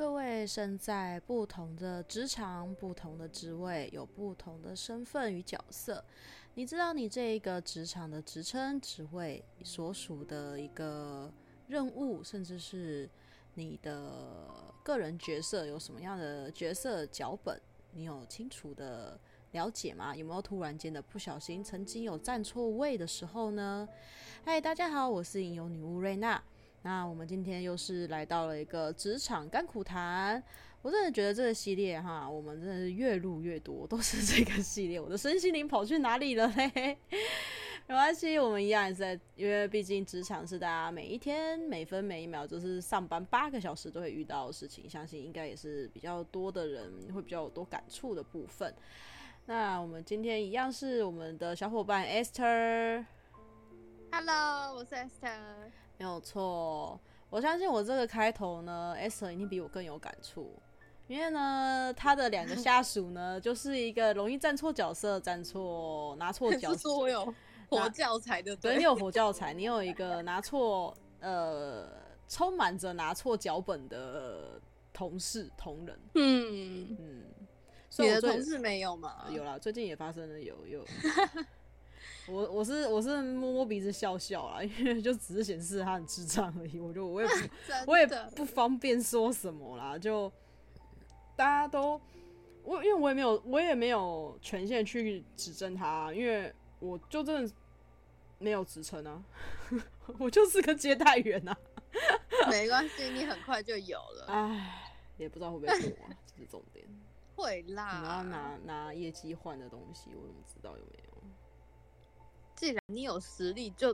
各位身在不同的职场、不同的职位，有不同的身份与角色。你知道你这一个职场的职称、职位所属的一个任务，甚至是你的个人角色有什么样的角色脚本？你有清楚的了解吗？有没有突然间的不小心，曾经有站错位的时候呢？嗨，大家好，我是吟游女巫瑞娜。那我们今天又是来到了一个职场甘苦谈，我真的觉得这个系列哈，我们真的是越录越多，都是这个系列。我的身心灵跑去哪里了嘞？没关系，我们一样也是在，因为毕竟职场是大家每一天每分每一秒就是上班八个小时都会遇到的事情，相信应该也是比较多的人会比较有多感触的部分。那我们今天一样是我们的小伙伴 Esther，Hello，我是 Esther。没有错，我相信我这个开头呢，Esther 一定比我更有感触，因为呢，他的两个下属呢，就是一个容易站错角色、站错拿错 角色，是说我有。活教材的，对，你有活教材，你有一个拿错呃，充满着拿错脚本的同事同仁，嗯。嗯，所以你的同事没有吗？有啦，最近也发生了有有。有我我是我是摸摸鼻子笑笑啦，因为就只是显示他很智障而已。我就我也不 我也不方便说什么啦，就大家都我因为我也没有我也没有权限去指正他，因为我就真的没有职称啊，我就是个接待员啊。没关系，你很快就有了。唉，也不知道会不会过啊，这是重点。会啦，你要拿拿业绩换的东西，我怎么知道有没有？既然你有实力就，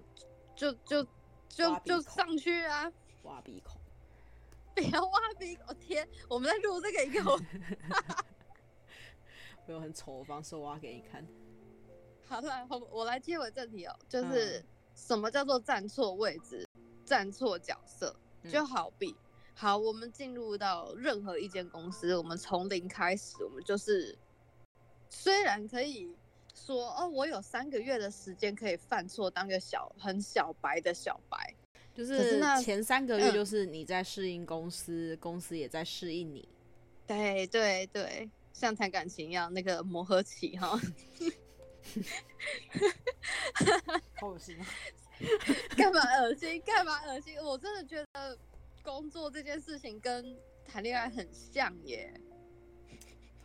就就就就就上去啊！挖鼻孔，不要挖鼻孔！天，我们在录这个一个，我有很丑的方式挖给你看。好了，我我来接回正题哦，就是什么叫做站错位置、站错角色？就好比，好，我们进入到任何一间公司，我们从零开始，我们就是虽然可以。说哦，我有三个月的时间可以犯错，当个小很小白的小白，就是前三个月就是你在适应公司，嗯、公司也在适应你。对对对，像谈感情一样，那个磨合期哈。好恶心啊！干嘛恶心？干嘛恶心？我真的觉得工作这件事情跟谈恋爱很像耶。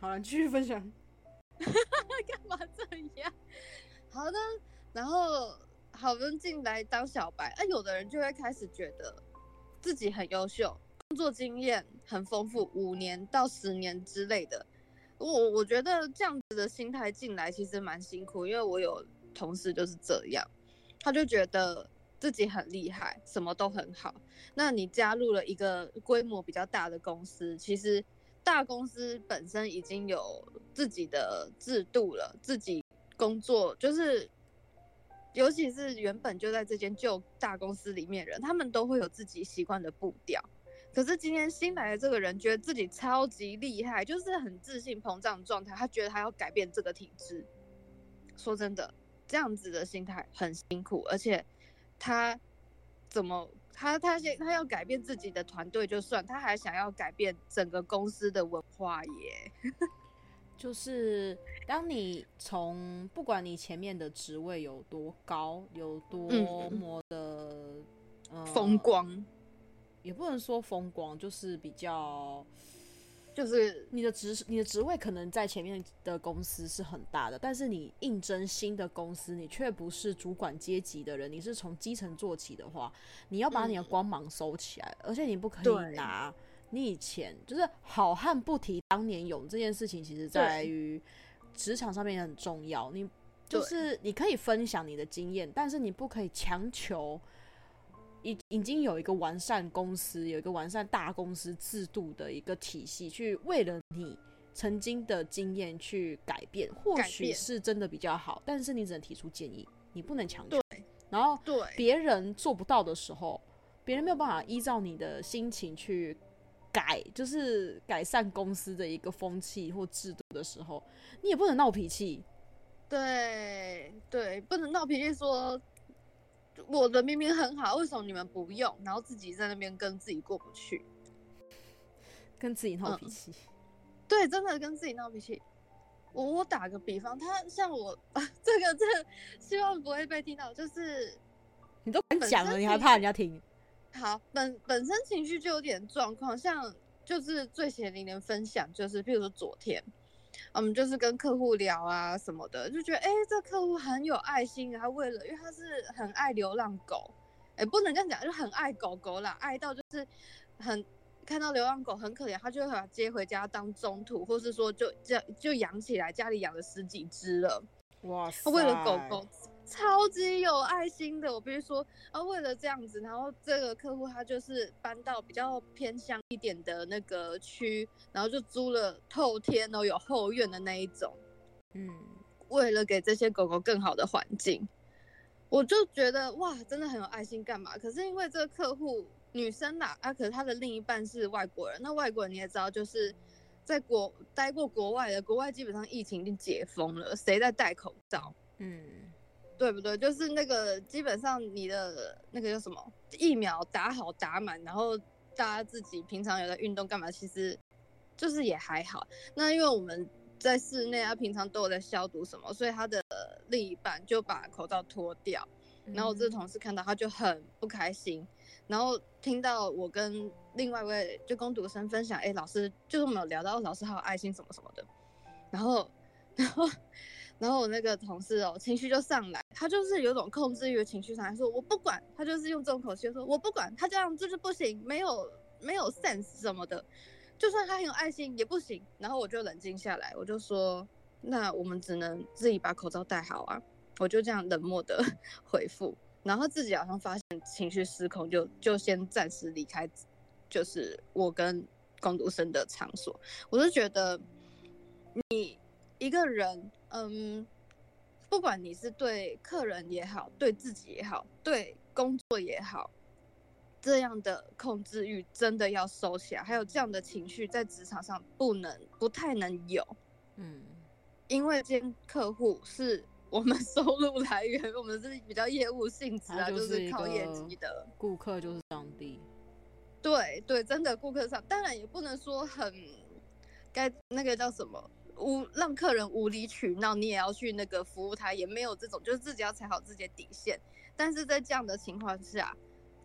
好了，继续分享。干嘛这样？好的，然后好人进来当小白，啊，有的人就会开始觉得自己很优秀，工作经验很丰富，五年到十年之类的。我我觉得这样子的心态进来其实蛮辛苦，因为我有同事就是这样，他就觉得自己很厉害，什么都很好。那你加入了一个规模比较大的公司，其实。大公司本身已经有自己的制度了，自己工作就是，尤其是原本就在这间旧大公司里面人，他们都会有自己习惯的步调。可是今天新来的这个人觉得自己超级厉害，就是很自信膨胀状态，他觉得他要改变这个体制。说真的，这样子的心态很辛苦，而且他怎么？他他先他要改变自己的团队就算，他还想要改变整个公司的文化耶。就是当你从不管你前面的职位有多高，有多么的嗯风光，呃，也不能说风光，就是比较。就是你的职你的职位可能在前面的公司是很大的，但是你应征新的公司，你却不是主管阶级的人，你是从基层做起的话，你要把你的光芒收起来，嗯、而且你不可以拿你以前就是好汉不提当年勇这件事情，其实在于职场上面也很重要。你就是你可以分享你的经验，但是你不可以强求。已已经有一个完善公司，有一个完善大公司制度的一个体系，去为了你曾经的经验去改变，或许是真的比较好，但是你只能提出建议，你不能强求。对，然后对别人做不到的时候，别人没有办法依照你的心情去改，就是改善公司的一个风气或制度的时候，你也不能闹脾气。对对，不能闹脾气说。我的明明很好，为什么你们不用？然后自己在那边跟自己过不去。跟自己闹脾气。嗯，对，真的跟自己闹脾气。我我打个比方，他像我啊，这个这个，希望不会被听到，就是你都敢讲了，你还怕人家听？好，本本身情绪就有点状况，像就是最血淋淋分享，就是譬如说昨天，我们就是跟客户聊啊什么的，就觉得哎、欸，这客户很有爱心，他为了，因为他是很爱流浪狗，哎、欸，不能这样讲，就很爱狗狗啦，爱到就是很。看到流浪狗很可怜，他就会把它接回家当中途，或是说就这样就养起来，家里养了十几只了。哇塞！他为了狗狗 超级有爱心的。我比如说啊，为了这样子，然后这个客户他就是搬到比较偏乡一点的那个区，然后就租了透天哦，有后院的那一种。嗯，为了给这些狗狗更好的环境，我就觉得哇，真的很有爱心。干嘛？可是因为这个客户。女生啦，啊，可是她的另一半是外国人。那外国人你也知道，就是在国待过国外的，国外基本上疫情已经解封了，谁在戴口罩？嗯，对不对？就是那个基本上你的那个叫什么疫苗打好打满，然后大家自己平常有在运动干嘛，其实就是也还好。那因为我们在室内啊，平常都有在消毒什么，所以他的另一半就把口罩脱掉，然后我这个同事看到他就很不开心。然后听到我跟另外一位就工读生分享，哎，老师就是我们有聊到老师好有爱心什么什么的，然后，然后，然后我那个同事哦，情绪就上来，他就是有种控制欲的情绪上来说，我不管，他就是用这种口气说，我不管，他这样就是不行，没有没有 sense 什么的，就算他很有爱心也不行。然后我就冷静下来，我就说，那我们只能自己把口罩戴好啊，我就这样冷漠的 回复。然后自己好像发现情绪失控就，就先暂时离开，就是我跟工读生的场所。我就觉得，你一个人，嗯，不管你是对客人也好，对自己也好，对工作也好，这样的控制欲真的要收起来。还有这样的情绪在职场上不能不太能有，嗯，因为今天客户是。我们 收入来源，我们是比较业务性质啊，就是靠业绩的。顾客就是上帝。对对，真的顾客上，当然也不能说很该那个叫什么无让客人无理取闹，你也要去那个服务他，也没有这种，就是自己要踩好自己的底线。但是在这样的情况下，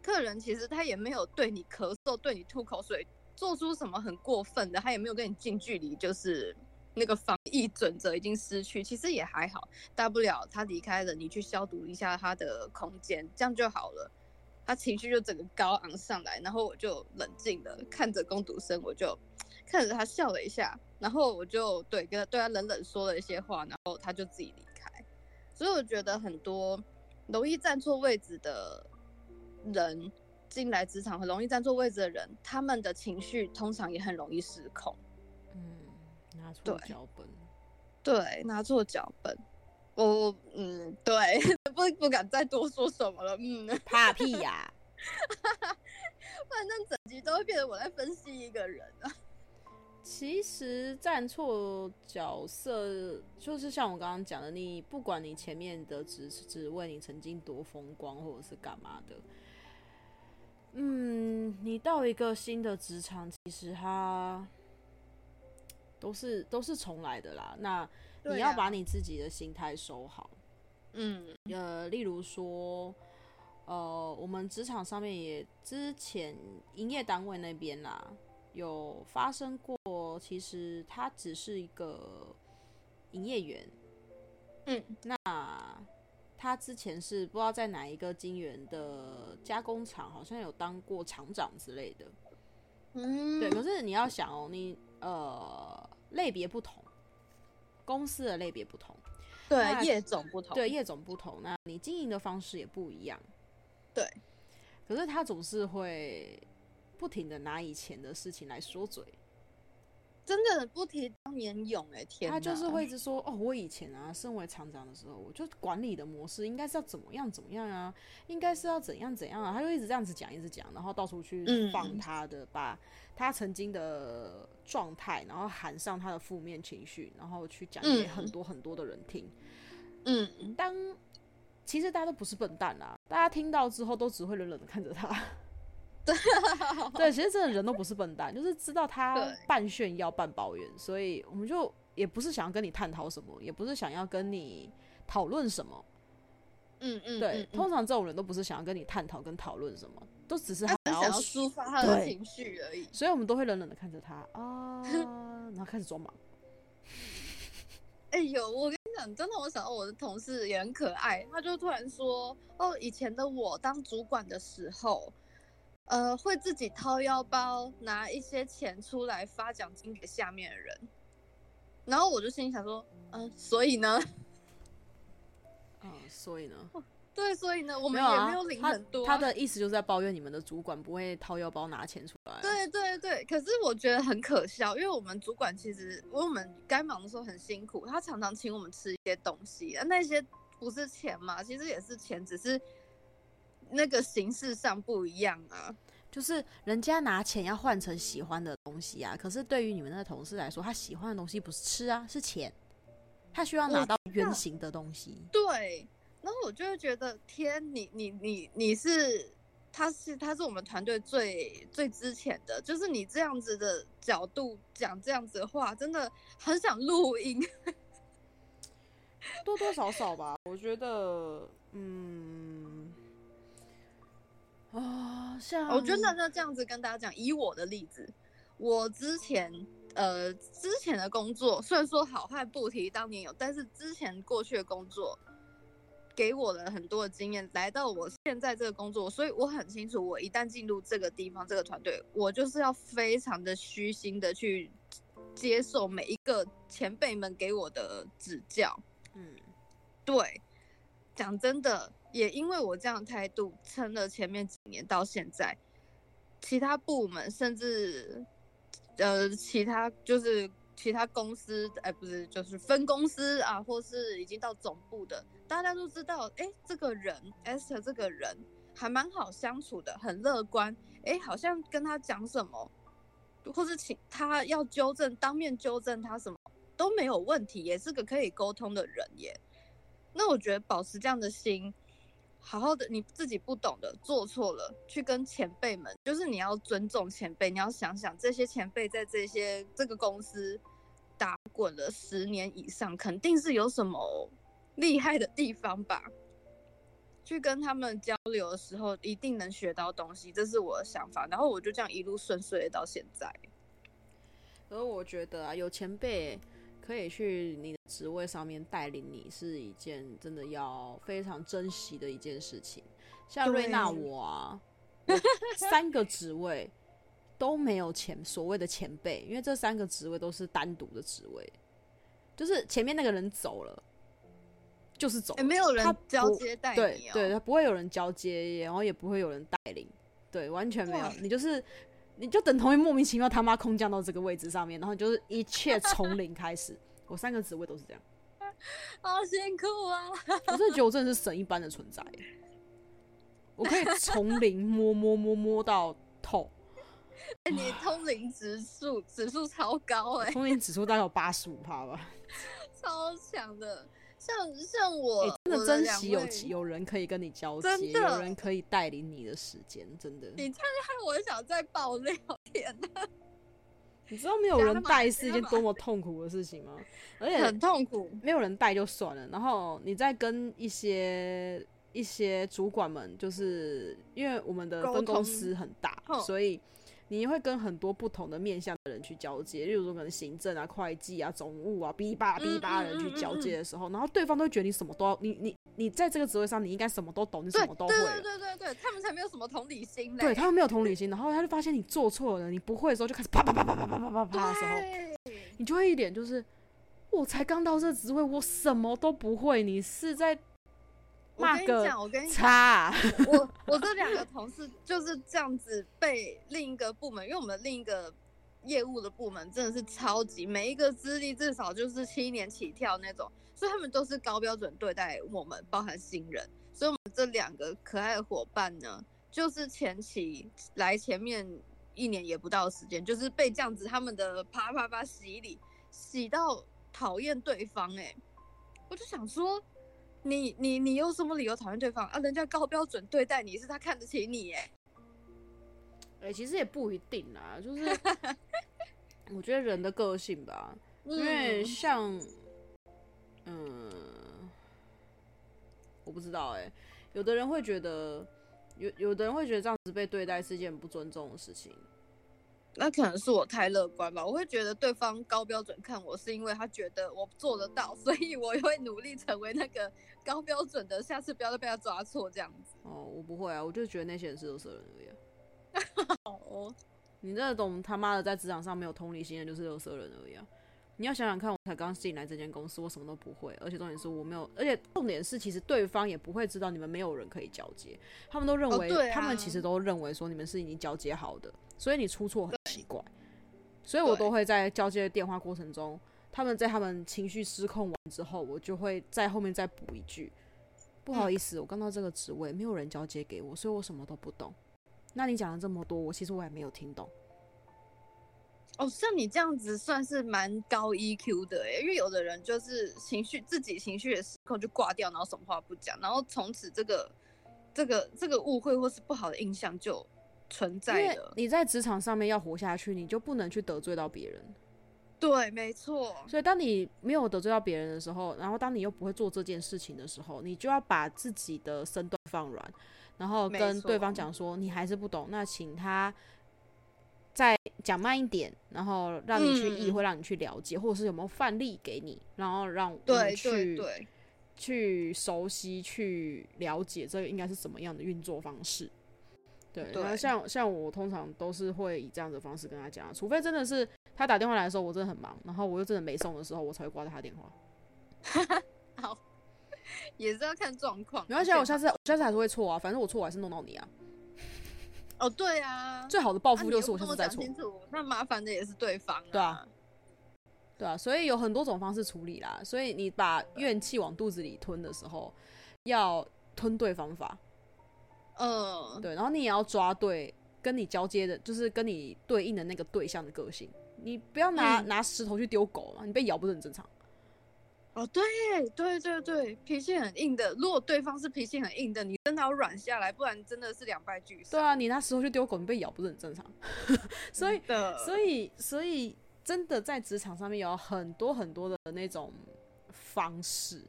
客人其实他也没有对你咳嗽、对你吐口水，做出什么很过分的，他也没有跟你近距离，就是。那个防疫准则已经失去，其实也还好，大不了他离开了，你去消毒一下他的空间，这样就好了。他情绪就整个高昂上来，然后我就冷静的看着工读生，我就 看着他笑了一下，然后我就对跟他对他冷冷说了一些话，然后他就自己离开。所以我觉得很多容易站错位置的人进来职场，很容易站错位置的人，他们的情绪通常也很容易失控。嗯拿错脚本，对，拿错脚本，我嗯，对，不不敢再多说什么了，嗯，怕屁呀，反正整集都会变成我在分析一个人啊。其实站错角色，就是像我刚刚讲的，你不管你前面的职职位你曾经多风光，或者是干嘛的，嗯，你到一个新的职场，其实它。都是都是重来的啦，那你要把你自己的心态收好。嗯，呃，例如说，呃，我们职场上面也之前营业单位那边啦，有发生过，其实他只是一个营业员。嗯，那他之前是不知道在哪一个金源的加工厂，好像有当过厂长之类的。嗯，对，可是你要想哦，你呃。类别不同，公司的类别不同，对，业种不同，对，业种不同，那你经营的方式也不一样，对。可是他总是会不停的拿以前的事情来说嘴。真的不提当年勇哎，天！他就是会一直说哦，我以前啊，身为厂长的时候，我就管理的模式应该是要怎么样怎么样啊，应该是要怎样怎样啊，他就一直这样子讲，一直讲，然后到处去放他的，嗯、把他曾经的状态，然后喊上他的负面情绪，然后去讲给很多很多的人听。嗯，当其实大家都不是笨蛋啊，大家听到之后都只会冷冷的看着他。对，对，其实真的人都不是笨蛋，就是知道他半炫耀半抱怨，所以我们就也不是想要跟你探讨什么，也不是想要跟你讨论什么。嗯嗯，对，通常这种人都不是想要跟你探讨跟讨论什么，都只是他想要抒发他的情绪而已。所以我们都会冷冷的看着他啊，然后开始装忙。哎呦，我跟你讲，真的，我想到我的同事也很可爱，他就突然说：“哦，以前的我当主管的时候，呃，会自己掏腰包拿一些钱出来发奖金给下面的人。”然后我就心里想说：“嗯、呃，所以呢？” 嗯，所以呢？对，所以呢，我们也没有领很多、啊他。他的意思就是在抱怨你们的主管不会掏腰包拿钱出来、啊。对对对，可是我觉得很可笑，因为我们主管其实，因为我们该忙的时候很辛苦，他常常请我们吃一些东西，啊，那些不是钱嘛，其实也是钱，只是那个形式上不一样啊。就是人家拿钱要换成喜欢的东西啊，可是对于你们那个同事来说，他喜欢的东西不是吃啊，是钱。他需要拿到圆形的东西，对，然后我就会觉得，天，你你你你是，他是他是我们团队最最之前的，就是你这样子的角度讲这样子的话，真的很想录音，多多少少吧，我觉得，嗯，啊，像我觉得那这样子跟大家讲，以我的例子，我之前。呃，之前的工作虽然说好坏不提当年有，但是之前过去的工作给我了很多的经验，来到我现在这个工作，所以我很清楚，我一旦进入这个地方、这个团队，我就是要非常的虚心的去接受每一个前辈们给我的指教。嗯，对，讲真的，也因为我这样态度撑了前面几年到现在，其他部门甚至。呃，其他就是其他公司，哎，不是，就是分公司啊，或是已经到总部的，大家都知道，哎，这个人，Esther 这个人还蛮好相处的，很乐观，哎，好像跟他讲什么，或是请他要纠正，当面纠正他什么都没有问题，也是个可以沟通的人耶。那我觉得保持这样的心。好好的，你自己不懂的，做错了，去跟前辈们，就是你要尊重前辈，你要想想这些前辈在这些这个公司打滚了十年以上，肯定是有什么厉害的地方吧？去跟他们交流的时候，一定能学到东西，这是我的想法。然后我就这样一路顺遂到现在。而我觉得啊，有前辈。可以去你的职位上面带领你，是一件真的要非常珍惜的一件事情。像瑞娜我啊，我三个职位都没有前所谓的前辈，因为这三个职位都是单独的职位，就是前面那个人走了，就是走了，欸，没有人交接带你，喔，对，对，他不会有人交接，然后也不会有人带领，对，完全没有，你就是。你就等同于莫名其妙他妈空降到这个位置上面，然后就是一切从零开始。我三个职位都是这样，好辛苦啊！我真的觉得我真的是神一般的存在，我可以从零摸摸摸摸到透。哎、欸，你通灵指数指数超高哎、欸，通灵指数大概有八十五趴吧，超强的。像像我，欸、真的珍惜有有人可以跟你交接，有人可以带领你的时间，真的。你太害我想再爆料，天哪！你知道没有人带是一件多么痛苦的事情吗？而且很痛苦，没有人带就算了，然后你再跟一些一些主管们，就是因为我们的分公司很大，所以。你会跟很多不同的面向的人去交接，例如说可能行政啊、会计啊、总务啊、哔吧哔吧的人去交接的时候，然后对方都会觉得你什么都要，你你你在这个职位上，你应该什么都懂，你什么都会。对对对对对，他们才没有什么同理心。对，他们没有同理心，然后他就发现你做错了，你不会的时候就开始啪啪啪啪啪啪啪啪啪的时候，你就会一点就是，我才刚到这职位，我什么都不会，你是在。我跟你讲，我跟你讲，我我这两个同事就是这样子被另一个部门，因为我们另一个业务的部门真的是超级，每一个资历至少就是七年起跳那种，所以他们都是高标准对待我们，包含新人。所以我们这两个可爱的伙伴呢，就是前期来前面一年也不到的时间，就是被这样子他们的啪啪啪洗礼洗到讨厌对方哎、欸，我就想说。你你你有什么理由讨厌对方啊？人家高标准对待你是他看得起你耶。哎、欸，其实也不一定啦，就是 我觉得人的个性吧，因为像，嗯，我不知道哎、欸，有的人会觉得，有有的人会觉得这样子被对待是一件不尊重的事情。那可能是我太乐观吧，我会觉得对方高标准看我是因为他觉得我做得到，所以我也会努力成为那个高标准的，下次不要再被他抓错这样子。哦，我不会啊，我就觉得那些人是有色人而已、啊。哦，你那种他妈的在职场上没有同理心的，就是有色人而已啊！你要想想看，我才刚进来这间公司，我什么都不会，而且重点是我没有，而且重点是其实对方也不会知道你们没有人可以交接，他们都认为，哦啊、他们其实都认为说你们是已经交接好的，所以你出错很奇怪，所以我都会在交接电话过程中，他们在他们情绪失控完之后，我就会在后面再补一句，不好意思，我刚到这个职位，没有人交接给我，所以我什么都不懂。那你讲了这么多，我其实我也没有听懂。哦，像你这样子算是蛮高 EQ 的哎，因为有的人就是情绪自己情绪也失控就挂掉，然后什么话不讲，然后从此这个这个这个误会或是不好的印象就存在的。你在职场上面要活下去，你就不能去得罪到别人。对，没错。所以当你没有得罪到别人的时候，然后当你又不会做这件事情的时候，你就要把自己的身段放软，然后跟对方讲说你还是不懂，那请他。再讲慢一点，然后让你去意会，让你去了解，嗯、或者是有没有范例给你，然后让你去对对对去熟悉、去了解这个应该是怎么样的运作方式。对，对然后像像我通常都是会以这样的方式跟他讲，除非真的是他打电话来的时候我真的很忙，然后我又真的没送的时候，我才会挂掉他电话。好，也是要看状况。没关系，我下次我下次还是会错啊，反正我错我还是弄到你啊。哦，对啊，最好的报复就是我下次再错。那麻烦的也是对方啊。对啊，对啊，所以有很多种方式处理啦。所以你把怨气往肚子里吞的时候，要吞对方法。嗯，对，然后你也要抓对跟你交接的，就是跟你对应的那个对象的个性。你不要拿、嗯、拿石头去丢狗嘛，你被咬不是很正常。哦，对对对对，脾气很硬的。如果对方是脾气很硬的，你真的要软下来，不然真的是两败俱伤。对啊，你拿石头去丢狗，你被咬不是很正常。所以，所以，所以，真的在职场上面有很多很多的那种方式。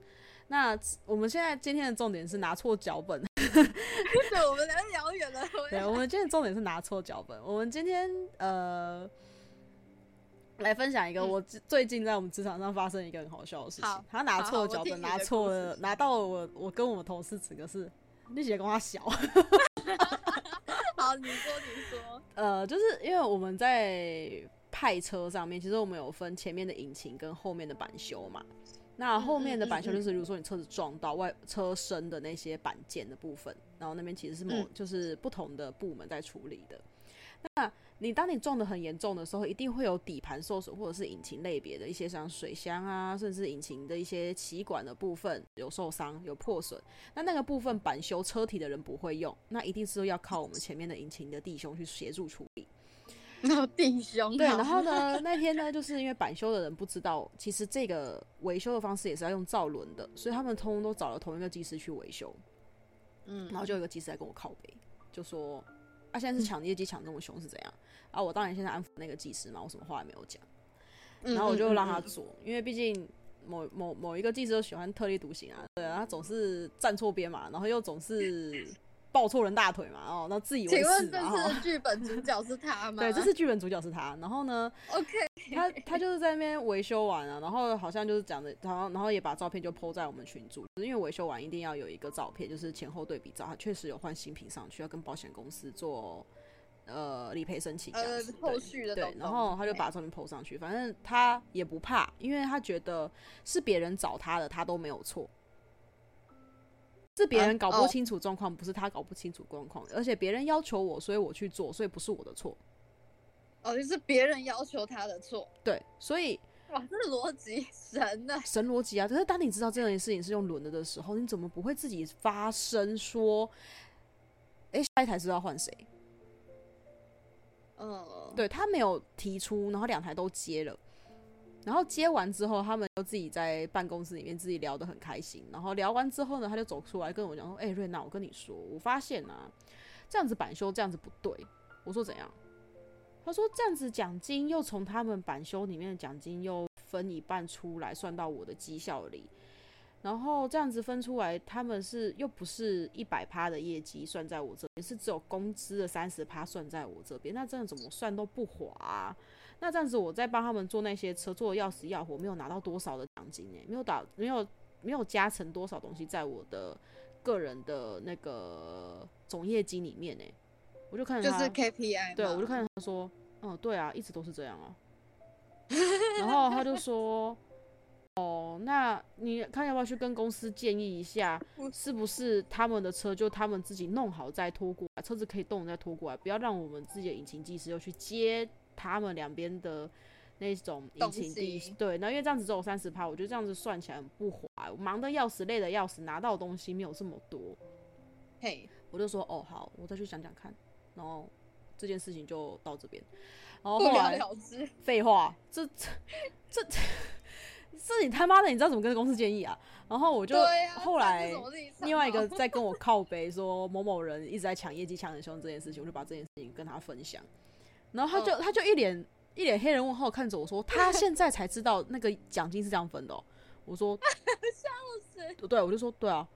那我们现在今天的重点是拿错脚本。对，我们聊遥远了。对，我们今天重点是拿错脚本。我们今天呃。来分享一个我最近在我们职场上发生一个很好笑的事情。他拿错脚本，拿错了，拿到了我我跟我们同事整个是，你姐跟他小。好，你说你说。呃，就是因为我们在派车上面，其实我们有分前面的引擎跟后面的板修嘛。那后面的板修就是，比如说你车子撞到外车身的那些板件的部分，然后那边其实是某就是不同的部门在处理的。那你当你撞得很严重的时候，一定会有底盘受损，或者是引擎类别的一些像水箱啊，甚至引擎的一些气管的部分有受伤、有破损。那那个部分板修车体的人不会用，那一定是要靠我们前面的引擎的弟兄去协助处理。那弟兄对，然后呢，那天呢，就是因为板修的人不知道，其实这个维修的方式也是要用造轮的，所以他们通通都找了同一个技师去维修。嗯，然后就有一个技师来跟我靠背，就说。啊，现在是抢业绩抢这么凶是怎样？啊，我当然现在安抚那个技师嘛，我什么话也没有讲，然后我就让他做，嗯嗯嗯嗯，因为毕竟某某某一个技师都喜欢特立独行啊，对啊，他总是站错边嘛，然后又总是。抱错人大腿嘛，哦，那自以为是。请问这次剧本主角是他吗？对，这次剧本主角是他。然后呢？OK，他他就是在那边维修完啊，然后好像就是讲的，然后然后也把照片就 po 在我们群组，因为维修完一定要有一个照片，就是前后对比照，他确实有换新品上去，要跟保险公司做呃理赔申请这样子，呃、后续的对。然后他就把照片 po 上去，反正他也不怕，因为他觉得是别人找他的，他都没有错。是别人搞不清楚状况，啊哦，不是他搞不清楚状况，而且别人要求我，所以我去做，所以不是我的错。哦，就是别人要求他的错。对，所以哇，这个逻辑神呐，神逻辑啊！可是当你知道这件事情是用轮的的时候，你怎么不会自己发声说，哎，下一台是要换谁？嗯，对，他没有提出，然后两台都接了。然后接完之后，他们就自己在办公室里面自己聊得很开心。然后聊完之后呢，他就走出来跟我讲说：“哎、瑞娜，我跟你说，我发现啊，这样子板修这样子不对。我说怎样？他说这样子奖金又从他们板修里面的奖金又分一半出来算到我的绩效里，然后这样子分出来，他们是又不是一百趴的业绩算在我这边，是只有工资的三十趴算在我这边，那这样怎么算都不划。那这样子我在帮他们做那些车做的要死要活，没有拿到多少的奖金诶，没有打没有没有加成多少东西在我的个人的那个总业绩里面诶。我就看着他，就是 KPI，对，我就看着他说，嗯，对啊，一直都是这样啊。然后他就说，哦，那你看要不要去跟公司建议一下，是不是他们的车就他们自己弄好再拖过来，车子可以动再拖过来，不要让我们自己的引擎技师又去接他们两边的那种引擎。对，那因为这样子只有三十趴，我觉得这样子算起来很不划，我忙的要死，累的要死，拿到的东西没有这么多。嘿，我就说，哦，好，我再去想想看。然后这件事情就到这边，然后后来废话，这这这这你他妈的，你知道怎么跟公司建议啊？然后我就后来另外一个在跟我靠背说某某人一直在抢业绩抢很凶这件事情，我就把这件事情跟他分享，然后他就他就一脸一脸黑人问号看着我说，他现在才知道那个奖金是这样分的哦。我说 笑死，对，我就说对啊。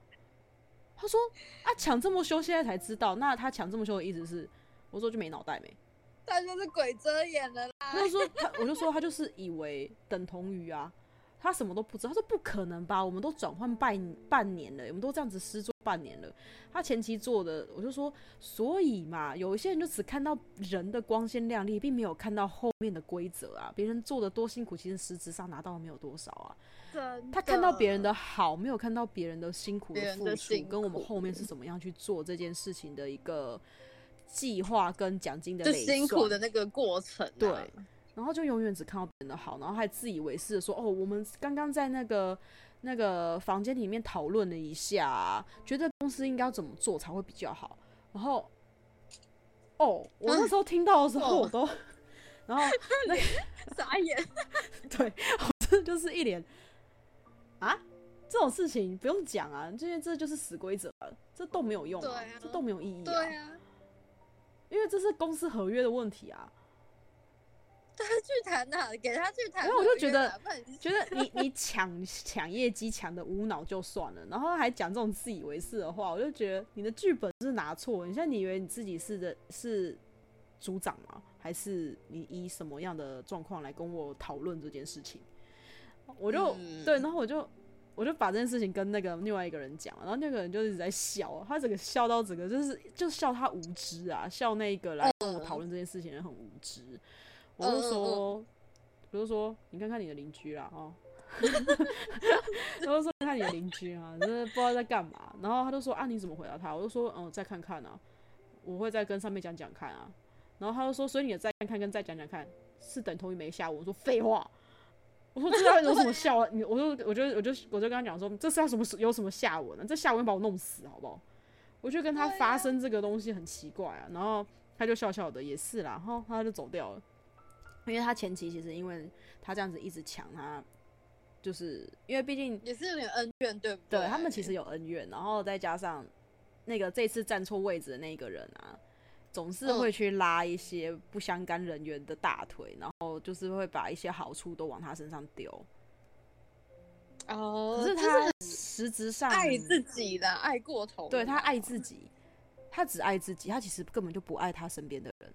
他说：“啊，抢这么凶，现在才知道。那他抢这么凶的意思是，我说就没脑袋没？他就是鬼遮眼了啦。他就说他，我就说他就是以为等同于啊，他什么都不知道。他说不可能吧？我们都转换半半年了，我们都这样子施作半年了。他前期做的，我就说，所以嘛，有一些人就只看到人的光鲜亮丽，并没有看到后面的规则啊。别人做的多辛苦，其实实质上拿到的没有多少啊。”他看到别人的好，没有看到别人的辛苦的付出，跟我们后面是怎么样去做这件事情的一个计划跟奖金的累，辛苦的那个过程、啊。对，然后就永远只看到别人的好，然后还自以为是的说：“哦，我们刚刚在那个那个房间里面讨论了一下，觉得公司应该要怎么做才会比较好。”然后，哦，我那时候听到的时候，我都，然后 那傻眼，对，我真的就是一脸。啊，这种事情不用讲啊，这些这就是死规则，这都没有用啊，啊，这都没有意义啊，因为这是公司合约的问题啊。他去谈呐、啊，给他去谈。然后我就觉得，觉得你你抢 抢业绩抢的无脑就算了，然后还讲这种自以为是的话，我就觉得你的剧本是拿错。你现在你以为你自己是的是组长吗？还是你以什么样的状况来跟我讨论这件事情？我就、嗯、对，然后我就我就把这件事情跟那个另外一个人讲，然后那个人就一直在笑，他整个笑到整个就是就笑他无知啊，笑那个来跟我讨论这件事情很无知。我就说，我就说，你看看你的邻居啦，哦，我就说看看你的邻居啊，就是不知道在干嘛。然后他就说啊，你怎么回答他？我就说嗯，再看看啊，我会再跟上面讲讲看啊。然后他就说，所以你的再看看跟再讲讲看是等同于没下文。我说废话。我说这要有什么下文？你我说我就我就我就跟他讲说，这是要什么有什么下文呢？这下文把我弄死好不好？我就跟他发生这个东西很奇怪啊，然后他就笑笑的也是啦，然后他就走掉了，因为他前期其实因为他这样子一直抢他，就是因为毕竟也是有点恩怨，对不对？对他们其实有恩怨，然后再加上那个这次站错位置的那个人啊。总是会去拉一些不相干人员的大腿，然后就是会把一些好处都往他身上丢。哦，可是他实质上爱自己的，爱过头。对，他爱自己，他只爱自己，他其实根本就不爱他身边的人。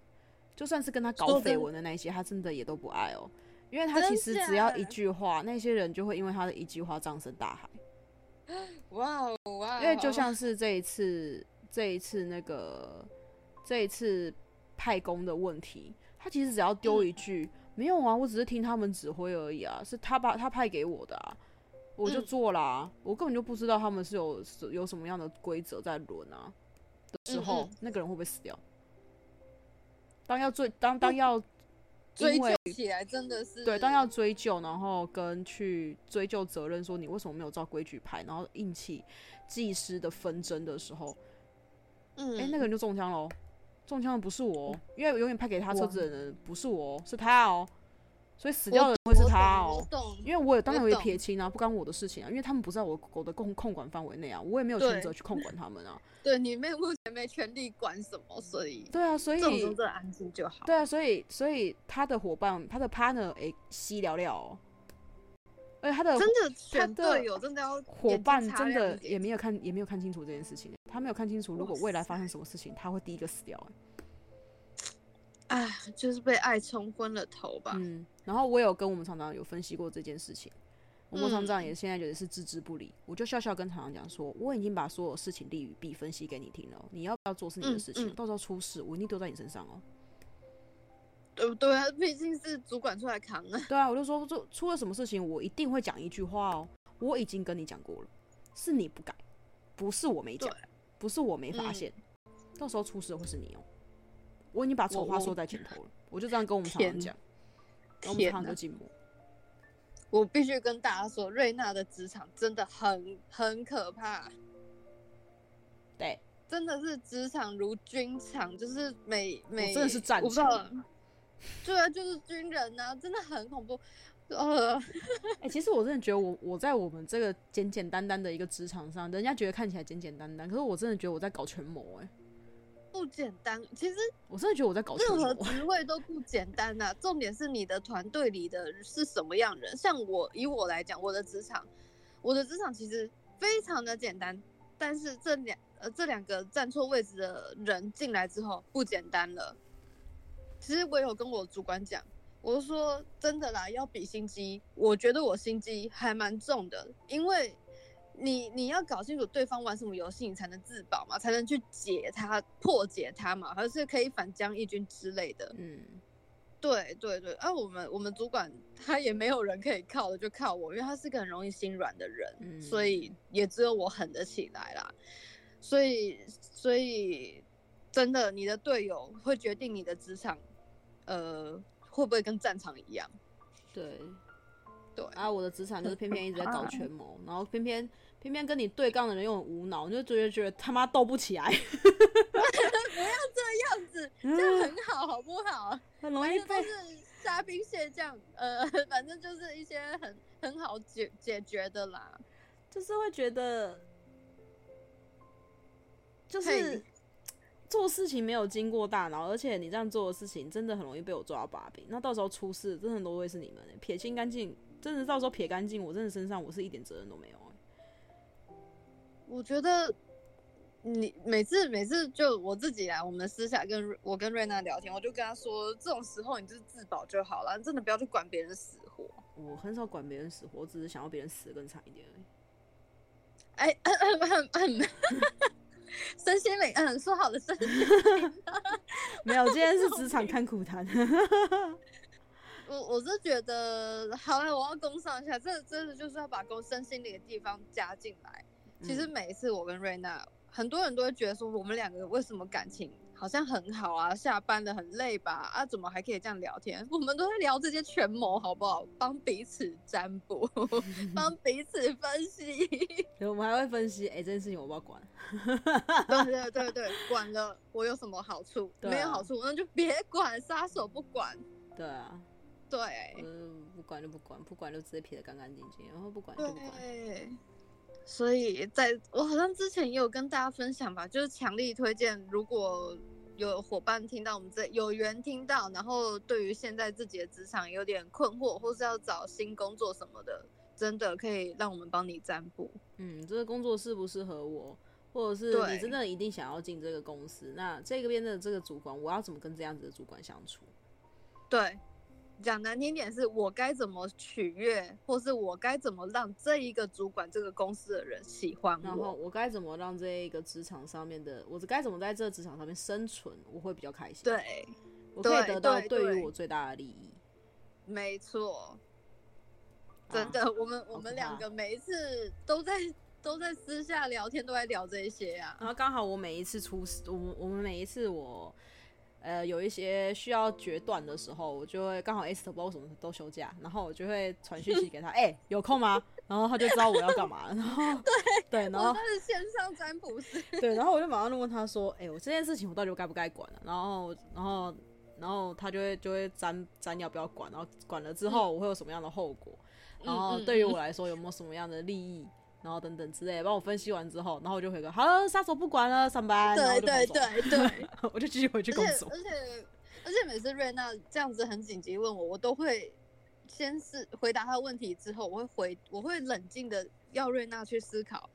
就算是跟他搞绯闻的那些，他真的也都不爱哦。因为他其实只要一句话，那些人就会因为他的一句话葬身大海。哇哦哇！因为就像是这一次，这一次那个。这一次派工的问题，他其实只要丢一句、嗯、没有啊，我只是听他们指挥而已啊，是他把他派给我的啊，我就做啦、啊嗯，我根本就不知道他们是有有什么样的规则在轮啊的时候、嗯，那个人会不会死掉？当要追当当要追究起来，真的是对，当要追究，然后跟去追究责任，说你为什么没有照规矩拍，然后引起技师的纷争的时候，嗯，哎、欸，那个人就中枪喽。中枪的不是我，因为永远拍给他车子的人不是我，是他哦。所以死掉的人会是他哦、喔，因为我也当然也撇清啊，不关我的事情啊，因为他们不在我狗的控控管范围内啊，我也没有权责去控管他们啊。对，你没目前没权利管什么，所以对啊，所以这种安静就好。对啊，所以所以他的伙伴，他的 partner 哎，西聊聊、哦，而且他的真的他队友真的要伙伴真的也没有看也没有看清楚这件事情，他没有看清楚，如果未来发生什么事情，他会第一个死掉、欸。哎，就是被爱冲昏了头吧。嗯，然后我有跟我们厂长有分析过这件事情，我们厂长也现在也是置之不理。我就笑笑跟厂长讲说，我已经把所有事情利与弊分析给你听了，你要不要做是你的事情，嗯嗯、到时候出事我一定丢在你身上哦。对不对啊？毕竟是主管出来扛啊。对啊，我就说出出了什么事情，我一定会讲一句话哦。我已经跟你讲过了，是你不改，不是我没讲，不是我没发现，嗯、到时候出事的会是你哦。我已经把丑话说在前头了，我，我就这样跟我们厂长讲，然后我们厂长就静默。我必须跟大家说，瑞娜的职场真的很很可怕。对，真的是职场如军场，就是每每真的是战场。对啊，就是军人呐、啊，真的很恐怖。呃，哎、欸，其实我真的觉得我我在我们这个简简单单的一个职场上，人家觉得看起来简简单单，可是我真的觉得我在搞权谋哎。不简单，其实我真的觉得我在搞任何职位都不简单呐、啊。重点是你的团队里的是什么样人？像我以我来讲，我的职场，我的职场其实非常的简单，但是这两呃这两个站错位置的人进来之后不简单了。其实我有跟我主管讲，我说真的啦，要比心机，我觉得我心机还蛮重的，因为。你你要搞清楚对方玩什么游戏，你才能自保嘛，才能去解他、破解他嘛，还是可以反将一军之类的。嗯，对对对。啊，我们我们主管他也没有人可以靠的，就靠我，因为他是个很容易心软的人，嗯，所以也只有我狠得起来啦。所以所以真的，你的队友会决定你的职场，呃，会不会跟战场一样？对对。啊，我的职场就是偏偏一直在搞权谋，然后偏偏。偏偏跟你对杠的人又很无脑，你就觉得觉得他妈斗不起来。不要这样子，这样很好，好不好？很容易被是沙兵蟹将，呃，反正就是一些很很好解解决的啦。就是会觉得，就是做事情没有经过大脑，而且你这样做的事情真的很容易被我抓到把柄。那到时候出事，真的都会是你们撇清干净，真的到时候撇干净，我真的身上我是一点责任都没有。我觉得你每次每次就我自己来，我们私下跟我跟瑞娜聊天，我就跟她说，这种时候你就是自保就好了，真的不要去管别人死活。我很少管别人死活，我只是想要别人死得更惨一点而已。哎，嗯嗯嗯嗯，身心灵，嗯，说好的身心灵，没有，今天是职场看苦谈。我我是觉得，好了，我要攻上一下，这真的就是要把攻身心灵的地方加进来。其实每一次我跟瑞娜，嗯，很多人都会觉得说，我们两个为什么感情好像很好啊？下班了很累吧？啊，怎么还可以这样聊天？我们都在聊这些权谋，好不好？帮彼此占卜，帮彼此分析。我们还会分析，哎，欸，这件事情我不要管。对 对对对，管了我有什么好处？啊，没有好处，那就别管，撒手不管。对啊，对，嗯，不管就不管，不管就直接撇得干干净净，然后不管就不管。对所以在，在我好像之前也有跟大家分享吧，就是强力推荐，如果有伙伴听到我们这有缘听到，然后对于现在自己的职场有点困惑，或是要找新工作什么的，真的可以让我们帮你占卜。嗯，这个工作适不适合我，或者是你真的一定想要进这个公司，那这个边的这个主管，我要怎么跟这样子的主管相处？对。讲难听点，是我该怎么取悦，或是我该怎么让这一个主管、这个公司的人喜欢我？然后我该怎么让这一个职场上面的，我该怎么在这个职场上面生存，我会比较开心。对，我可以得到对于我最大的利益。没错，真的，啊、我们我们两个每一次都在都在私下聊天，都在聊这些啊。然后刚好我每一次出事，我们我们每一次我。呃，有一些需要决断的时候，我就会刚好 S 不知道为什么都休假，然后我就会传讯息给他，哎、欸，有空吗？然后他就知道我要干嘛了。然后对对，然后他是线上占卜师。对，然后我就马上就问他说，哎、欸，我这件事情我到底该不该管呢、啊？然后然后然后他就会就会占占要不要管，然后管了之后我会有什么样的后果，嗯、然后对于我来说有没有什么样的利益，然后等等之类，帮我分析完之后，然后我就回个好了，撒手不管了，上班。对对对对，我就继续回去工作。而且而且，而且每次瑞娜这样子很紧急问我，我都会先是回答她问题之后，我会回我会冷静的要瑞娜去思考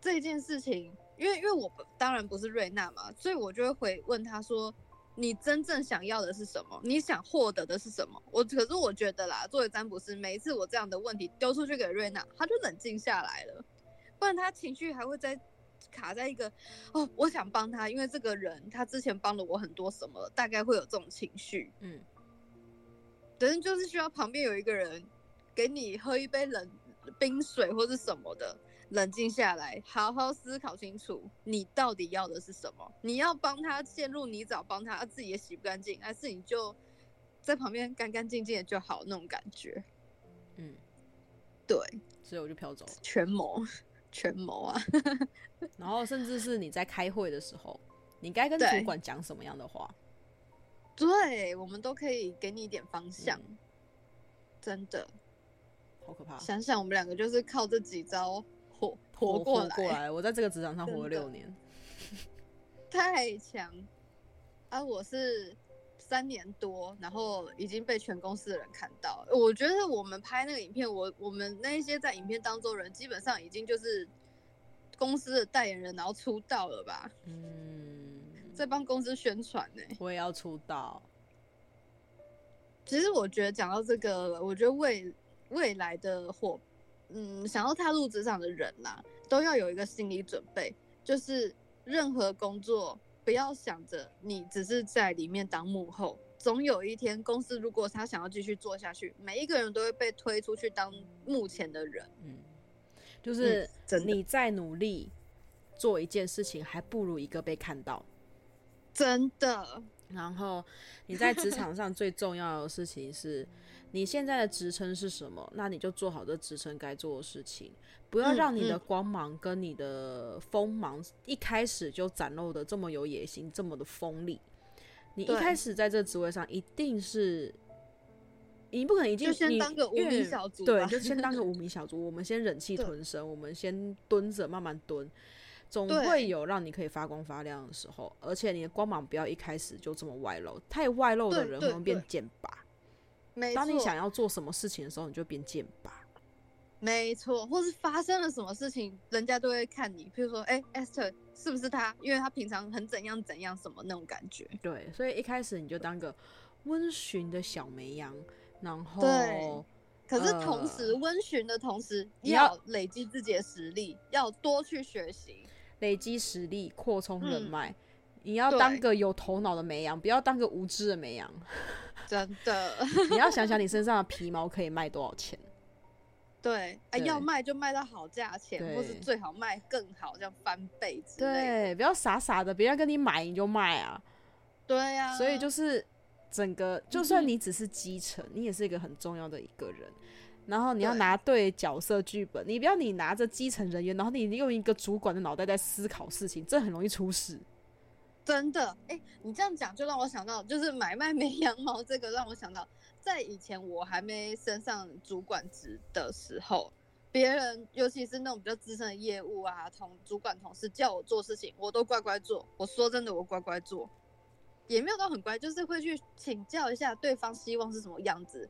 这件事情。因为因为我当然不是瑞娜嘛，所以我就会回问她说：“你真正想要的是什么？你想获得的是什么？”我可是我觉得啦，作为占卜师，每一次我这样的问题丢出去给瑞娜，她就冷静下来了，不然她情绪还会再卡在一个哦，我想帮他，因为这个人他之前帮了我很多什么，大概会有这种情绪。嗯，反正就是需要旁边有一个人给你喝一杯冷冰水或是什么的。冷静下来，好好思考清楚，你到底要的是什么？你要帮他陷入泥沼，帮他，他自己也洗不干净，还是你就在旁边干干净净的就好那种感觉？嗯，对，所以我就飘走了。权谋，权谋啊！然后甚至是你在开会的时候，你该跟主管讲什么样的话？对，我们都可以给你一点方向。嗯、真的，好可怕！想想我们两个就是靠这几招。活活过来，过来，我在这个职场上活了六年，太强！啊，我是三年多，然后已经被全公司的人看到。我觉得我们拍那个影片，我我们那一些在影片当中人，基本上已经就是公司的代言人，然后出道了吧？嗯，在帮公司宣传呢。我也要出道。其实我觉得讲到这个，我觉得未未来的伙。嗯，想要踏入职场的人啦，都要有一个心理准备，就是任何工作不要想着你只是在里面当幕后，总有一天公司如果他想要继续做下去，每一个人都会被推出去当幕前的人。嗯，就是你再努力做一件事情，还不如一个被看到。真的。然后你在职场上最重要的事情是。你现在的职称是什么？那你就做好这职称该做的事情，不要让你的光芒跟你的锋芒一开始就展露的这么有野心，这么的锋利。你一开始在这职位上，一定是你不可能已经先当个无名小卒，对，就先当个 无名小卒。我们先忍气吞声，我们先蹲着慢慢蹲，总会有让你可以发光发亮的时候。而且你的光芒不要一开始就这么外露，太外露的人会变剑拔。当你想要做什么事情的时候，你就变剑拔。没错，或是发生了什么事情，人家都会看你。譬如说，哎、欸、，Esther 是不是他？因为他平常很怎样怎样什么那种感觉。对，所以一开始你就当个温驯的小绵羊，然后对。可是同时，温驯、呃、的同时，要累积自己的实力，要，要多去学习，累积实力，扩充人脉。嗯、你要当个有头脑的绵羊，不要当个无知的绵羊。真的，你要想想你身上的皮毛可以卖多少钱？对，啊，要卖就卖到好价钱，或是最好卖更好，这样翻倍之类的。对，不要傻傻的，别人跟你买你就卖啊。对呀、啊，所以就是整个，就算你只是基层，嗯、你也是一个很重要的一个人。然后你要拿对角色剧本，你不要你拿着基层人员，然后你用一个主管的脑袋在思考事情，这很容易出事。真的，哎、你这样讲就让我想到，就是买卖没羊毛这个，让我想到，在以前我还没升上主管职的时候，别人尤其是那种比较资深的业务啊，同主管同事叫我做事情，我都乖乖做。我说真的，我乖乖做，也没有到很乖，就是会去请教一下对方希望是什么样子。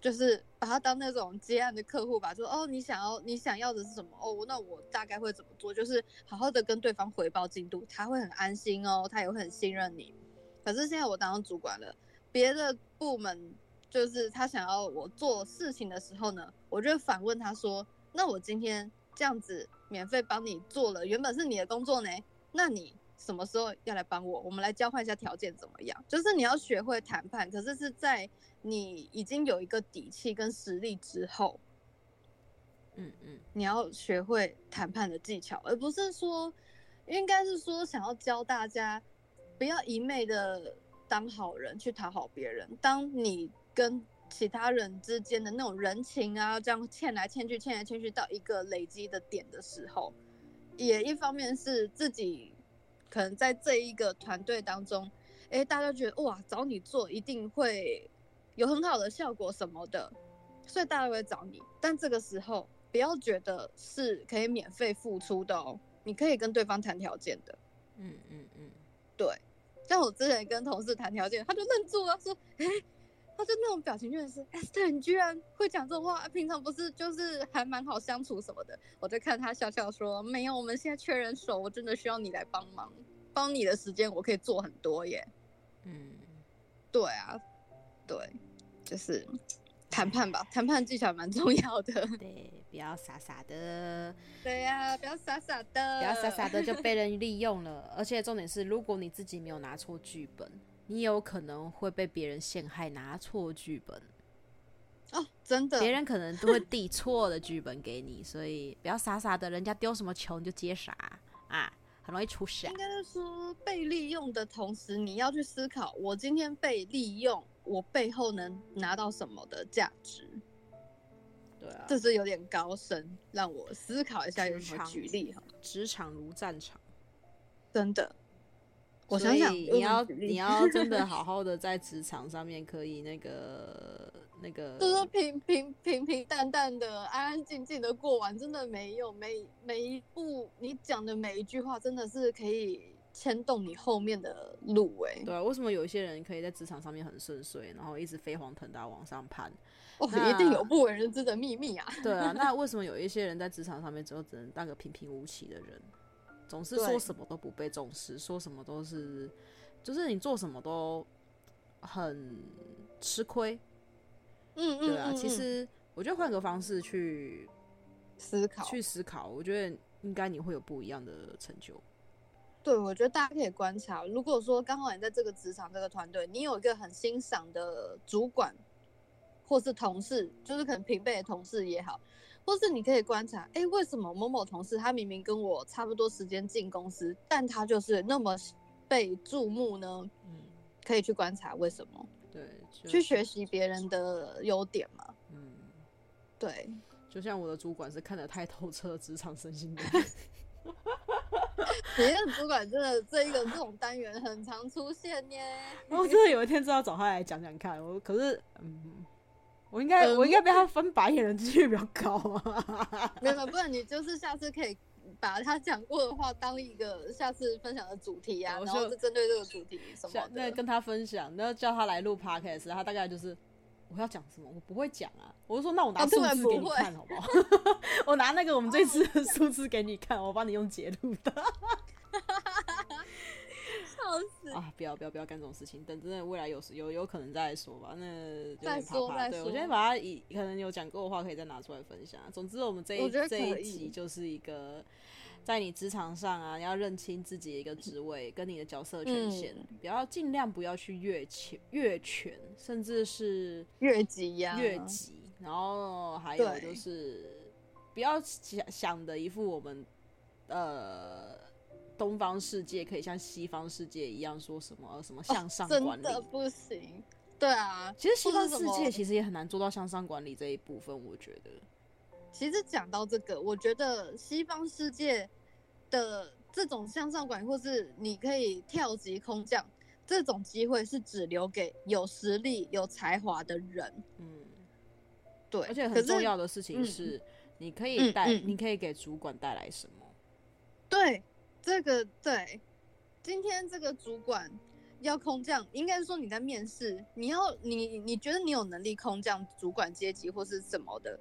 就是把他当那种接案的客户吧，就哦，你想要你想要的是什么？哦，那我大概会怎么做？就是好好的跟对方回报进度，他会很安心哦，他也会很信任你。可是现在我当主管了，别的部门就是他想要我做事情的时候呢，我就反问他说：“那我今天这样子免费帮你做了，原本是你的工作呢，那你什么时候要来帮我？我们来交换一下条件怎么样？就是你要学会谈判，可是是在。”你已经有一个底气跟实力之后，嗯嗯，你要学会谈判的技巧，而不是说，应该是说想要教大家不要一昧的当好人去讨好别人。当你跟其他人之间的那种人情啊，这样欠来欠去，欠来欠去到一个累积的点的时候，也一方面是自己可能在这一个团队当中。哎，大家觉得哇，找你做一定会有很好的效果什么的，所以大家会找你。但这个时候不要觉得是可以免费付出的哦，你可以跟对方谈条件的。嗯嗯嗯，对。像我之前跟同事谈条件，他就愣住了，说：“哎。”他就那种表情，就是哎，Esther，你居然会讲这种话？平常不是就是还蛮好相处什么的？我在看他笑笑说：“没有，我们现在缺人手，我真的需要你来帮忙。帮你的时间我可以做很多耶。”嗯，对啊，对，就是谈判吧，谈判技巧蛮重要的。对，不要傻傻的。对呀、啊，不要傻傻的，不要傻傻的就被人利用了。而且重点是，如果你自己没有拿错剧本。你有可能会被别人陷害，拿错剧本哦，真的，别人可能都会递错的剧本给你，所以不要傻傻的，人家丢什么球你就接啥啊，很容易出事。应该是说被利用的同时，你要去思考，我今天被利用，我背后能拿到什么的价值？对啊，这是有点高深，让我思考一下，有什么举例哈？职场如战场，真的。我想想，你要你要真的 好好的在职场上面可以那个那个，就是平平平平淡淡的、安安静静的过完，真的没有每每一步你讲的每一句话，真的是可以牵动你后面的路哎、欸。对啊，为什么有一些人可以在职场上面很顺遂，然后一直飞黄腾达往上攀？哦，一定有不为人知的秘密啊。对啊，那为什么有一些人在职场上面之后只能当个平平无奇的人？总是说什么都不被重视，说什么都是，就是你做什么都很吃亏。嗯嗯，对啊。其实我觉得换个方式去思考，去思考，我觉得应该你会有不一样的成就。对，我觉得大家可以观察，如果说刚好你在这个职场、这个团队，你有一个很欣赏的主管或是同事，就是可能平辈的同事也好。或是你可以观察，哎、欸，为什么某某同事他明明跟我差不多时间进公司，但他就是那么被注目呢？嗯，可以去观察为什么？对，去学习别人的优点嘛。嗯，对，就像我的主管是看得太透彻职场身心的。别的主管真的这一个这种单元很常出现耶。我真的有一天就要找他来讲讲看，我可是嗯。我应该、嗯、我应该被他翻白眼的几率比较高啊！没有，不然你就是下次可以把他讲过的话当一个下次分享的主题啊，然后是针对这个主题什么的，那跟他分享，然后叫他来录 podcast，他大概就是我要讲什么，我不会讲啊，我就说那我拿数字给你看好不好？不 我拿那个我们这次的数字给你看，我帮你用截录的。啊！不要不要不要干这种事情，等真的未来有有有可能再说吧。那怕怕再说再说。对，我觉得把它以可能有讲过的话，可以再拿出来分享。总之，我们这一这一集就是一个在你职场上啊，你要认清自己的一个职位跟你的角色权限，嗯、不要尽量不要去越权越权，甚至是越级呀越级。然后还有就是不要想想的一副我们呃。东方世界可以像西方世界一样说什么什么向上管理？哦，真的不行。对啊，其实西方世界其实也很难做到向上管理这一部分。我觉得，其实讲到这个，我觉得西方世界的这种向上管理，或是你可以跳级空降这种机会，是只留给有实力、有才华的人。嗯，对。而且很重要的事情是，你可以带，你可以给主管带来什么？对。这个对，今天这个主管要空降，应该是说你在面试，你要你你觉得你有能力空降主管阶级或是什么的，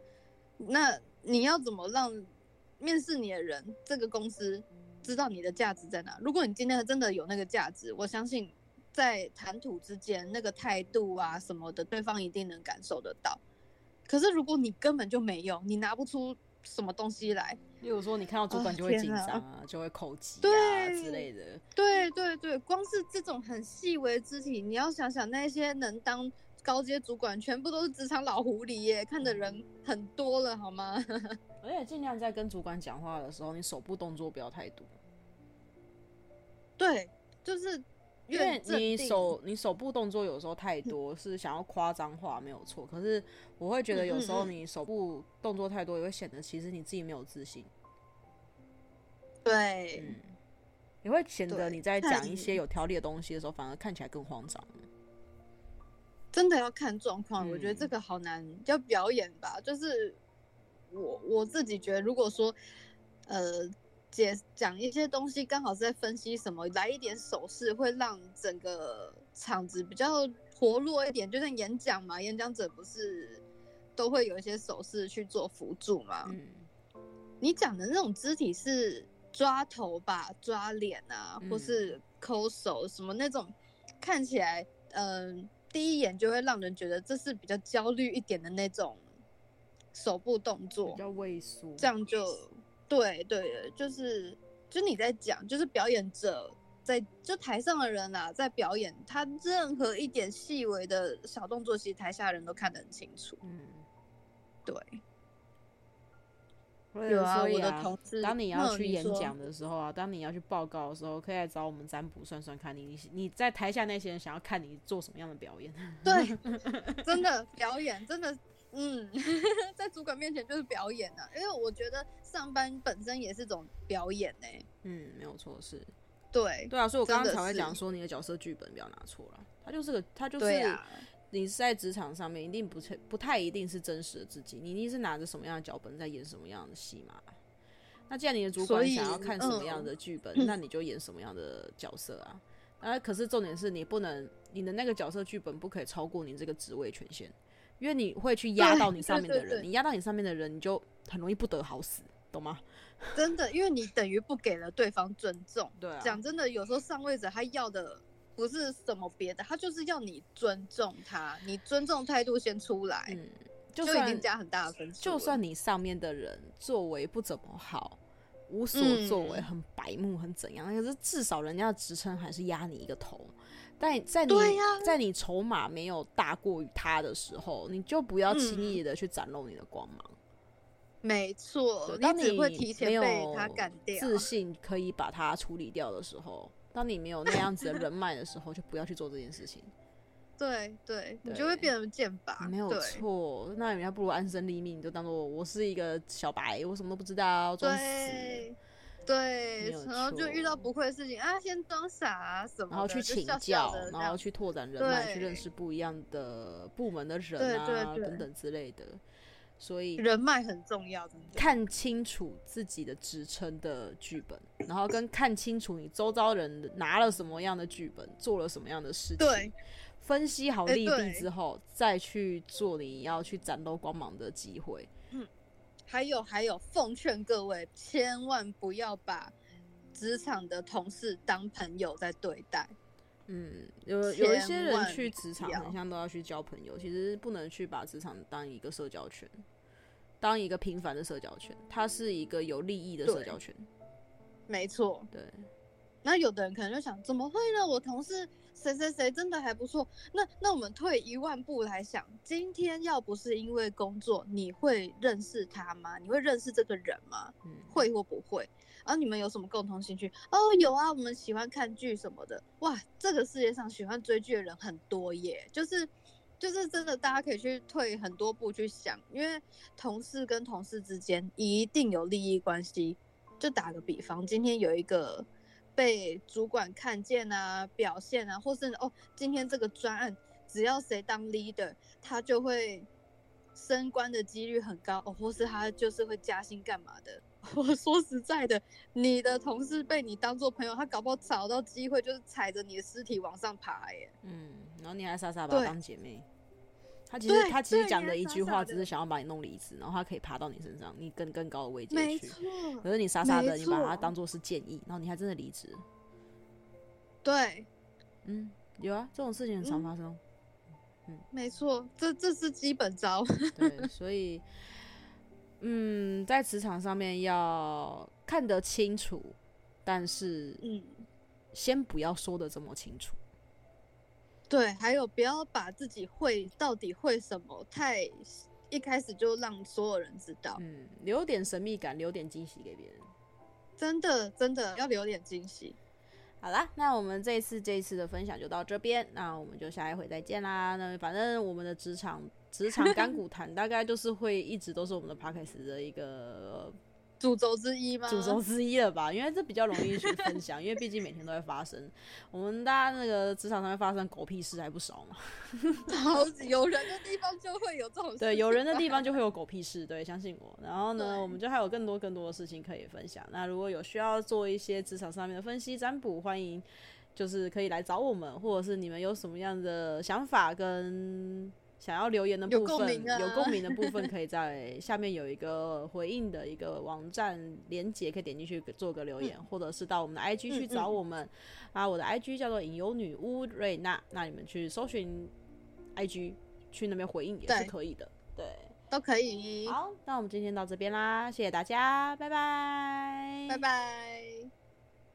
那你要怎么让面试你的人这个公司知道你的价值在哪？如果你今天真的有那个价值，我相信在谈吐之间那个态度啊什么的，对方一定能感受得到。可是如果你根本就没有，你拿不出什么东西来。例如说，你看到主管就会紧张啊，就会口急啊对之类的。对对对，光是这种很细微的肢体，你要想想那些能当高阶主管，全部都是职场老狐狸耶，看的人很多了，好吗？而且尽量在跟主管讲话的时候，你手部动作不要太多。对，就是。因为你手你手部动作有时候太多，是想要夸张化没有错。可是我会觉得有时候你手部动作太多，也会显得其实你自己没有自信。对，嗯，也会显得你在讲一些有条理的东西的时候，反而看起来更慌张。真的要看状况，嗯、我觉得这个好难，要表演吧。就是我我自己觉得，如果说呃解讲一些东西，刚好是在分析什么，来一点手势会让整个场子比较活络一点。就像演讲嘛，演讲者不是都会有一些手势去做辅助嘛。嗯，你讲的那种肢体是抓头吧、抓脸啊，或是抠手什么那种，看起来嗯。呃第一眼就会让人觉得这是比较焦虑一点的那种手部动作，比较畏缩，这样就对对，就是就你在讲，就是表演者在就台上的人啊，在表演，他任何一点细微的小动作，其实台下的人都看得很清楚。嗯，对。有啊，所以啊，我的同事，当你要去演讲的时候啊，当你要去报告的时候，可以来找我们占卜算算看你，你你在台下那些人想要看你做什么样的表演？对，真的表演，真的，嗯，在主管面前就是表演啊，因为我觉得上班本身也是种表演呢、欸。嗯，没有错，是，对，对啊，所以我刚刚才会讲说你的角色剧本不要拿错了，他就是个，他就是。你是在职场上面，一定不太不太一定是真实的自己，你一定是拿着什么样的脚本在演什么样的戏嘛。那既然你的主管想要看什么样的剧本，嗯，那你就演什么样的角色啊。啊，可是重点是你不能，你的那个角色剧本不可以超过你这个职位权限，因为你会去压到你上面的人，对对对，你压到你上面的人，你就很容易不得好死，懂吗？真的，因为你等于不给了对方尊重。对啊，讲真的，有时候上位者他要的。不是什么别的，他就是要你尊重他，你尊重态度先出来，嗯，就已经加很大的分数。就算你上面的人作为不怎么好，无所作为，很白目，很怎样，可是至少人家的职称还是压你一个头。但在你、啊、在你筹码没有大过于他的时候，你就不要轻易的去展露你的光芒。没错，当你会提前被他干掉，自信可以把它处理掉的时候。当你没有那样子的人脉的时候，就不要去做这件事情。对对，你就会变成剑拔。没有错，那人家不如安身立命，你就当做我是一个小白，我什么都不知道，装死。对，然后就遇到不会的事情啊，先装傻啊什么，然后去请教，然后去拓展人脉，去认识不一样的部门的人啊，等等之类的。所以人脉很重要，看清楚自己的职称的剧本，然后跟看清楚你周遭人拿了什么样的剧本，做了什么样的事情，对，分析好利弊之后，再去做你要去展露光芒的机会。嗯，还有还有，奉劝各位千万不要把职场的同事当朋友在对待。嗯，有有一些人去职场，很像都要去交朋友，其实不能去把职场当一个社交圈，当一个平凡的社交圈，它是一个有利益的社交圈。没错，对。那有的人可能就想，怎么会呢？我同事谁谁谁真的还不错。那那我们退一万步来想，今天要不是因为工作，你会认识他吗？你会认识这个人吗？嗯，会或不会？然后你们有什么共同兴趣？哦，有啊，我们喜欢看剧什么的。哇，这个世界上喜欢追剧的人很多耶，就是，就是真的，大家可以去退很多步去想，因为同事跟同事之间一定有利益关系。就打个比方，今天有一个被主管看见啊，表现啊，或是哦，今天这个专案只要谁当 leader，他就会升官的几率很高哦，或是他就是会加薪干嘛的。我说实在的，你的同事被你当做朋友，他搞不好找到机会就是踩着你的尸体往上爬耶。嗯，然后你还傻傻把他当姐妹。他其实他其实讲的一句话，只是想要把你弄离职，然后他可以爬到你身上，你更更高的位阶去。可是你傻傻的，你把它当做是建议，然后你还真的离职。对，嗯，有啊，这种事情很常发生。嗯，没错，这这是基本招。对，所以。嗯，在职场上面要看得清楚，但是嗯，先不要说的这么清楚。对，还有不要把自己会到底会什么太一开始就让所有人知道。嗯，留点神秘感，留点惊喜给别人。真的，真的要留点惊喜。好啦，那我们这一次这一次的分享就到这边，那我们就下一回再见啦。那反正我们的职场职场 干股谈大概就是会一直都是我们的 podcast 的一个主轴之一吗？主轴之一了吧，因为这比较容易去分享，因为毕竟每天都会发生。我们大家那个职场上面发生狗屁事还不少嘛。好，有人的地方就会有这种事。对，有人的地方就会有狗屁事，对，相信我。然后呢，我们就还有更多更多的事情可以分享。那如果有需要做一些职场上面的分析占卜，欢迎就是可以来找我们，或者是你们有什么样的想法跟。想要留言的部分，有共鸣、啊、的部分，可以在下面有一个回应的一个网站连接，可以点进去做个留言，嗯、或者是到我们的 IG 去找我们。嗯嗯、啊，我的 IG 叫做隐忧女巫瑞娜，那你们去搜寻 IG 去那边回应也是可以的，对，对都可以。好，那我们今天到这边啦，谢谢大家，拜拜，拜拜。